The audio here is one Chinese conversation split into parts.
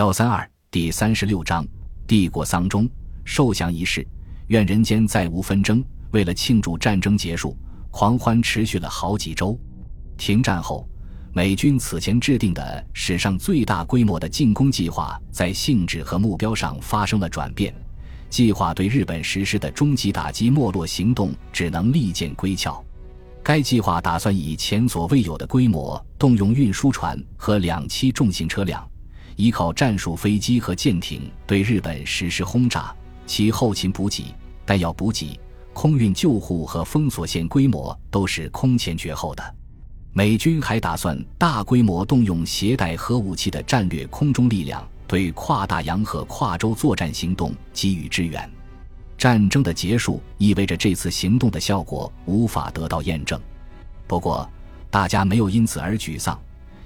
幺三二第三十六章帝国丧钟受降仪式，愿人间再无纷争。为了庆祝战争结束，狂欢持续了好几周。停战后，美军此前制定的史上最大规模的进攻计划，在性质和目标上发生了转变。计划对日本实施的终极打击没落行动，只能利剑归鞘。该计划打算以前所未有的规模动用运输船和两栖重型车辆。依靠战术飞机和舰艇对日本实施轰炸，其后勤补给、弹药补给、空运救护和封锁线规模都是空前绝后的。美军还打算大规模动用携带核武器的战略空中力量，对跨大洋和跨洲作战行动给予支援。战争的结束意味着这次行动的效果无法得到验证。不过，大家没有因此而沮丧。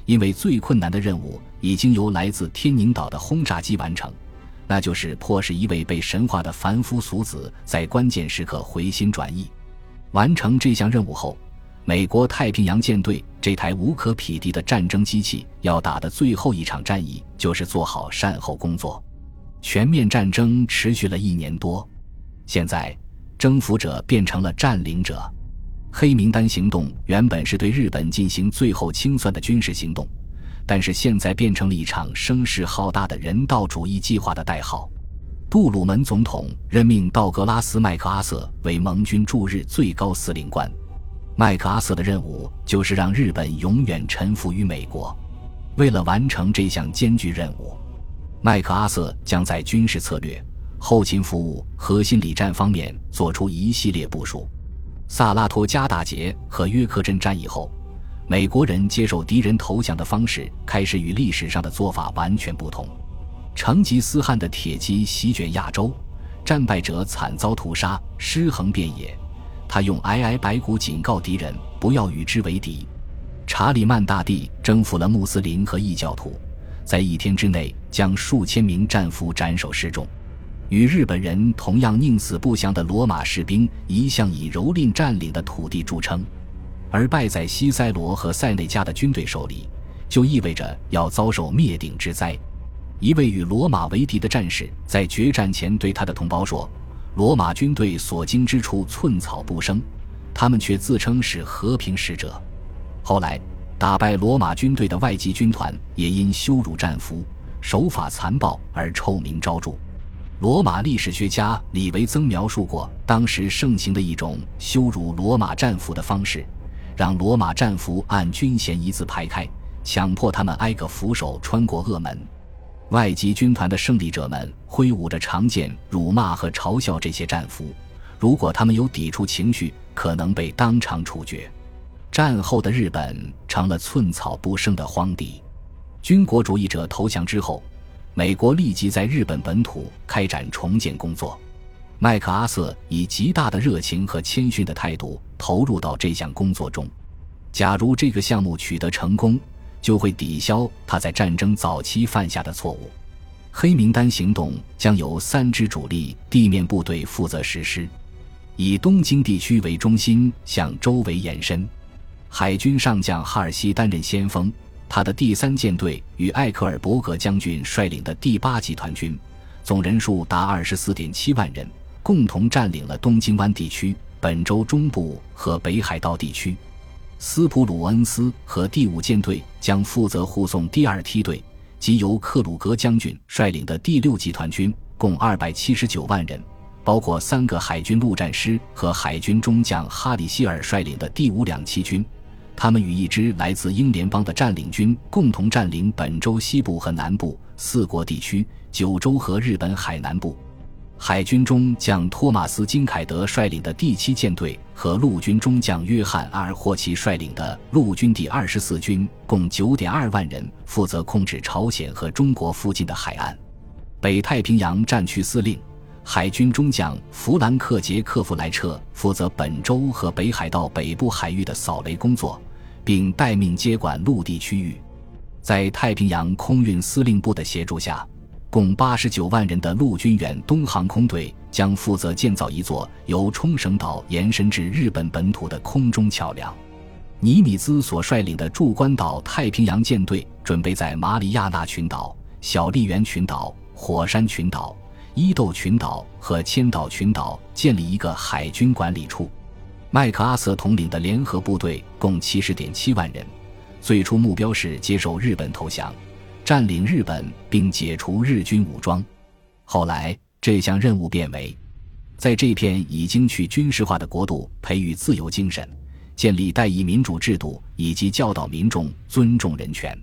因为最困难的任务已经由来自天宁岛的轰炸机完成，那就是迫使一位被神化的凡夫俗子在关键时刻回心转意。完成这项任务后，美国太平洋舰队这台无可匹敌的战争机器要打的最后一场战役，就是做好善后工作。全面战争持续了一年多，现在征服者变成了占领者。黑名单行动原本是对日本进行最后清算的军事行动，但是现在变成了一场声势浩大的人道主义计划的代号。杜鲁门总统任命道格拉斯·麦克阿瑟为盟军驻日最高司令官。麦克阿瑟的任务就是让日本永远臣服于美国。为了完成这项艰巨任务，麦克阿瑟将在军事策略、后勤服务和心理战方面做出一系列部署。萨拉托加大捷和约克镇战役后，美国人接受敌人投降的方式开始与历史上的做法完全不同。成吉思汗的铁骑席卷亚洲，战败者惨遭屠杀，尸横遍野。他用皑皑白骨警告敌人不要与之为敌。查理曼大帝征服了穆斯林和异教徒，在一天之内将数千名战俘斩首示众。与日本人同样宁死不降的罗马士兵一向以蹂躏占领的土地著称，而败在西塞罗和塞内加的军队手里，就意味着要遭受灭顶之灾。一位与罗马为敌的战士在决战前对他的同胞说：“罗马军队所经之处寸草不生，他们却自称是和平使者。”后来，打败罗马军队的外籍军团也因羞辱战俘、手法残暴而臭名昭著。罗马历史学家李维曾描述过当时盛行的一种羞辱罗马战俘的方式：让罗马战俘按军衔一字排开，强迫他们挨个俯首穿过恶门。外籍军团的胜利者们挥舞着长剑，辱骂和嘲笑这些战俘。如果他们有抵触情绪，可能被当场处决。战后的日本成了寸草不生的荒地。军国主义者投降之后。美国立即在日本本土开展重建工作，麦克阿瑟以极大的热情和谦逊的态度投入到这项工作中。假如这个项目取得成功，就会抵消他在战争早期犯下的错误。黑名单行动将由三支主力地面部队负责实施，以东京地区为中心向周围延伸。海军上将哈尔西担任先锋。他的第三舰队与艾克尔伯格将军率领的第八集团军，总人数达二十四点七万人，共同占领了东京湾地区、本州中部和北海道地区。斯普鲁恩斯和第五舰队将负责护送第二梯队，即由克鲁格将军率领的第六集团军，共二百七十九万人，包括三个海军陆战师和海军中将哈里希尔率领的第五两栖军。他们与一支来自英联邦的占领军共同占领本州西部和南部四国地区、九州和日本海南部。海军中将托马斯·金凯德率领的第七舰队和陆军中将约翰·阿尔霍奇率领的陆军第二十四军共九点二万人，负责控制朝鲜和中国附近的海岸。北太平洋战区司令。海军中将弗兰克·杰克弗莱彻负责本州和北海道北部海域的扫雷工作，并待命接管陆地区域。在太平洋空运司令部的协助下，共八十九万人的陆军远东航空队将负责建造一座由冲绳岛延伸至日本本土的空中桥梁。尼米兹所率领的驻关岛太平洋舰队准备在马里亚纳群岛。小笠原群岛、火山群岛、伊豆群岛和千岛群岛建立一个海军管理处。麦克阿瑟统领的联合部队共七十点七万人，最初目标是接受日本投降，占领日本并解除日军武装。后来，这项任务变为，在这片已经去军事化的国度培育自由精神，建立代议民主制度，以及教导民众尊重人权。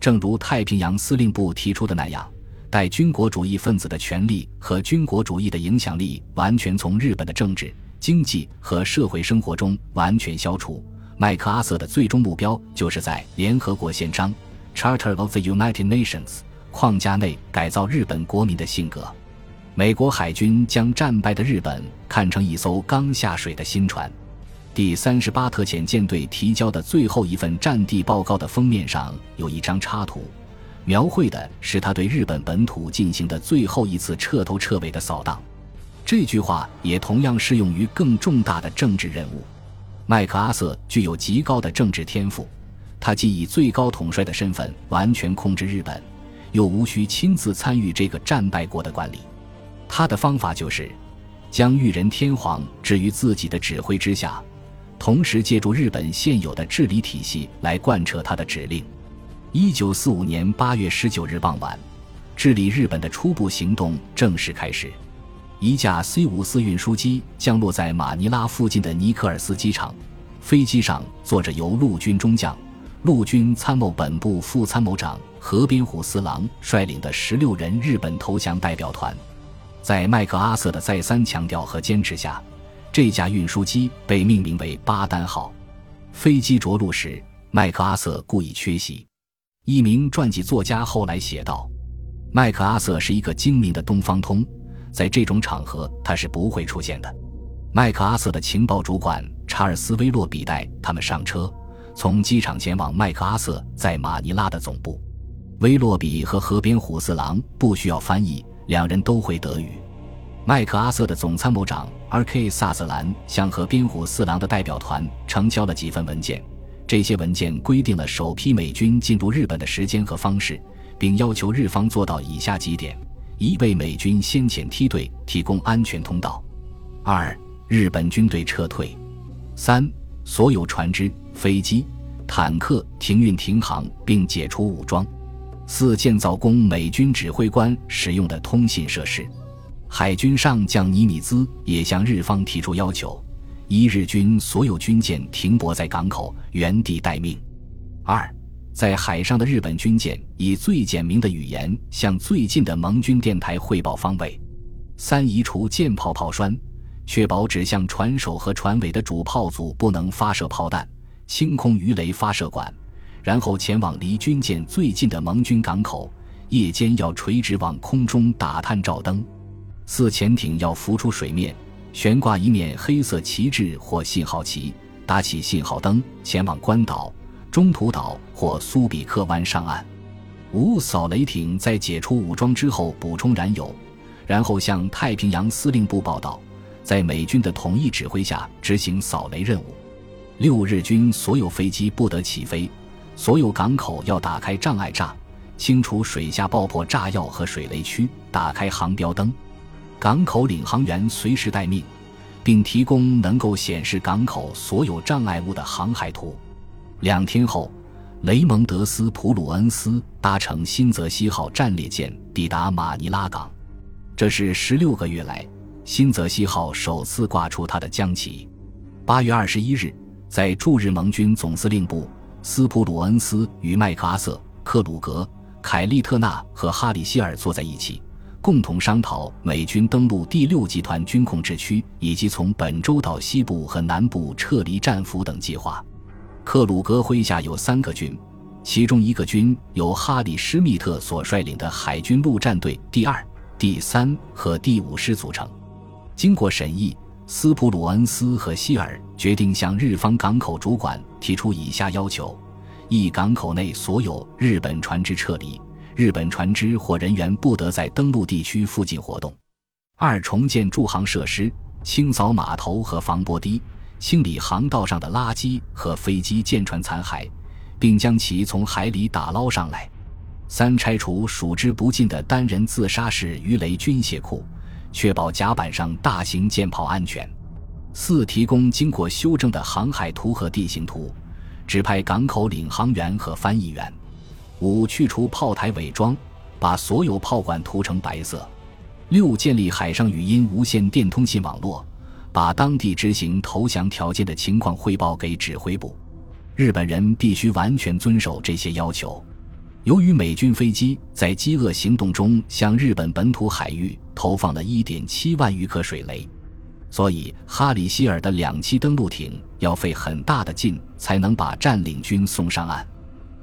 正如太平洋司令部提出的那样，待军国主义分子的权力和军国主义的影响力完全从日本的政治。经济和社会生活中完全消除。麦克阿瑟的最终目标就是在联合国宪章 （Charter of the United Nations） 框架内改造日本国民的性格。美国海军将战败的日本看成一艘刚下水的新船。第三十八特遣舰队提交的最后一份战地报告的封面上有一张插图，描绘的是他对日本本土进行的最后一次彻头彻尾的扫荡。这句话也同样适用于更重大的政治任务。麦克阿瑟具有极高的政治天赋，他既以最高统帅的身份完全控制日本，又无需亲自参与这个战败国的管理。他的方法就是将裕仁天皇置于自己的指挥之下，同时借助日本现有的治理体系来贯彻他的指令。一九四五年八月十九日傍晚，治理日本的初步行动正式开始。一架 C 五四运输机降落在马尼拉附近的尼克尔斯机场，飞机上坐着由陆军中将、陆军参谋本部副参谋长河边虎四郎率领的十六人日本投降代表团。在麦克阿瑟的再三强调和坚持下，这架运输机被命名为“巴丹号”。飞机着陆时，麦克阿瑟故意缺席。一名传记作家后来写道：“麦克阿瑟是一个精明的东方通。”在这种场合，他是不会出现的。麦克阿瑟的情报主管查尔斯·威洛比带他们上车，从机场前往麦克阿瑟在马尼拉的总部。威洛比和河边虎四郎不需要翻译，两人都会德语。麦克阿瑟的总参谋长 R.K. 萨瑟兰向河边虎四郎的代表团呈交了几份文件，这些文件规定了首批美军进入日本的时间和方式，并要求日方做到以下几点。一为美军先遣梯队提供安全通道；二日本军队撤退；三所有船只、飞机、坦克停运停航并解除武装；四建造供美军指挥官使用的通信设施。海军上将尼米兹也向日方提出要求：一日军所有军舰停泊在港口，原地待命；二。在海上的日本军舰以最简明的语言向最近的盟军电台汇报方位。三、移除舰炮炮栓，确保指向船首和船尾的主炮组不能发射炮弹，清空鱼雷发射管，然后前往离军舰最近的盟军港口。夜间要垂直往空中打探照灯。四、潜艇要浮出水面，悬挂一面黑色旗帜或信号旗，打起信号灯，前往关岛。中途岛或苏比克湾上岸，五扫雷艇在解除武装之后补充燃油，然后向太平洋司令部报道，在美军的统一指挥下执行扫雷任务。六日军所有飞机不得起飞，所有港口要打开障碍栅，清除水下爆破炸药和水雷区，打开航标灯，港口领航员随时待命，并提供能够显示港口所有障碍物的航海图。两天后，雷蒙德斯普鲁恩斯搭乘新泽西号战列舰抵达马尼拉港。这是十六个月来新泽西号首次挂出它的将旗。八月二十一日，在驻日盟军总司令部，斯普鲁恩斯与麦克阿瑟、克鲁格、凯利特纳和哈里希尔坐在一起，共同商讨美军登陆第六集团军控制区以及从本州岛西部和南部撤离战俘等计划。克鲁格麾下有三个军，其中一个军由哈里·施密特所率领的海军陆战队第二、第三和第五师组成。经过审议，斯普鲁恩斯和希尔决定向日方港口主管提出以下要求：一、港口内所有日本船只撤离，日本船只或人员不得在登陆地区附近活动；二、重建驻航设施，清扫码头和防波堤。清理航道上的垃圾和飞机、舰船残骸，并将其从海里打捞上来。三、拆除数之不尽的单人自杀式鱼雷军械库，确保甲板上大型舰炮安全；四、提供经过修正的航海图和地形图，指派港口领航员和翻译员；五、去除炮台伪装，把所有炮管涂成白色；六、建立海上语音无线电通信网络，把当地执行投降条件的情况汇报给指挥部。日本人必须完全遵守这些要求。由于美军飞机在饥饿行动中向日本本土海域投放了1.7万余颗水雷，所以哈里希尔的两栖登陆艇要费很大的劲才能把占领军送上岸。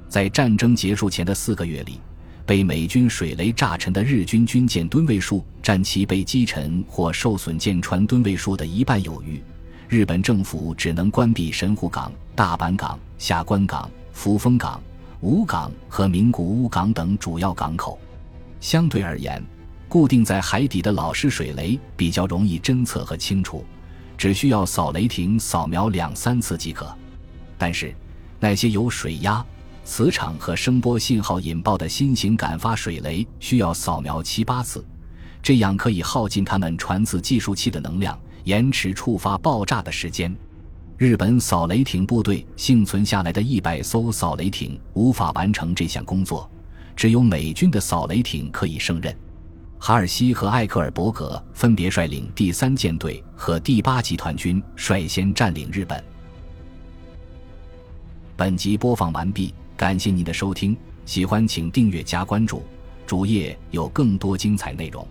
在战争结束前的四个月里，被美军水雷炸沉的日军军舰吨位数占其被击沉或受损舰船吨位数的一半有余。日本政府只能关闭神户港、大阪港、下关港、扶风港。武港和名古屋港等主要港口，相对而言，固定在海底的老式水雷比较容易侦测和清除，只需要扫雷艇扫描两三次即可。但是，那些由水压、磁场和声波信号引爆的新型感发水雷需要扫描七八次，这样可以耗尽它们传自计数器的能量，延迟触发爆炸的时间。日本扫雷艇部队幸存下来的一百艘扫雷艇无法完成这项工作，只有美军的扫雷艇可以胜任。哈尔西和艾克尔伯格分别率领第三舰队和第八集团军率先占领日本。本集播放完毕，感谢您的收听，喜欢请订阅加关注，主页有更多精彩内容。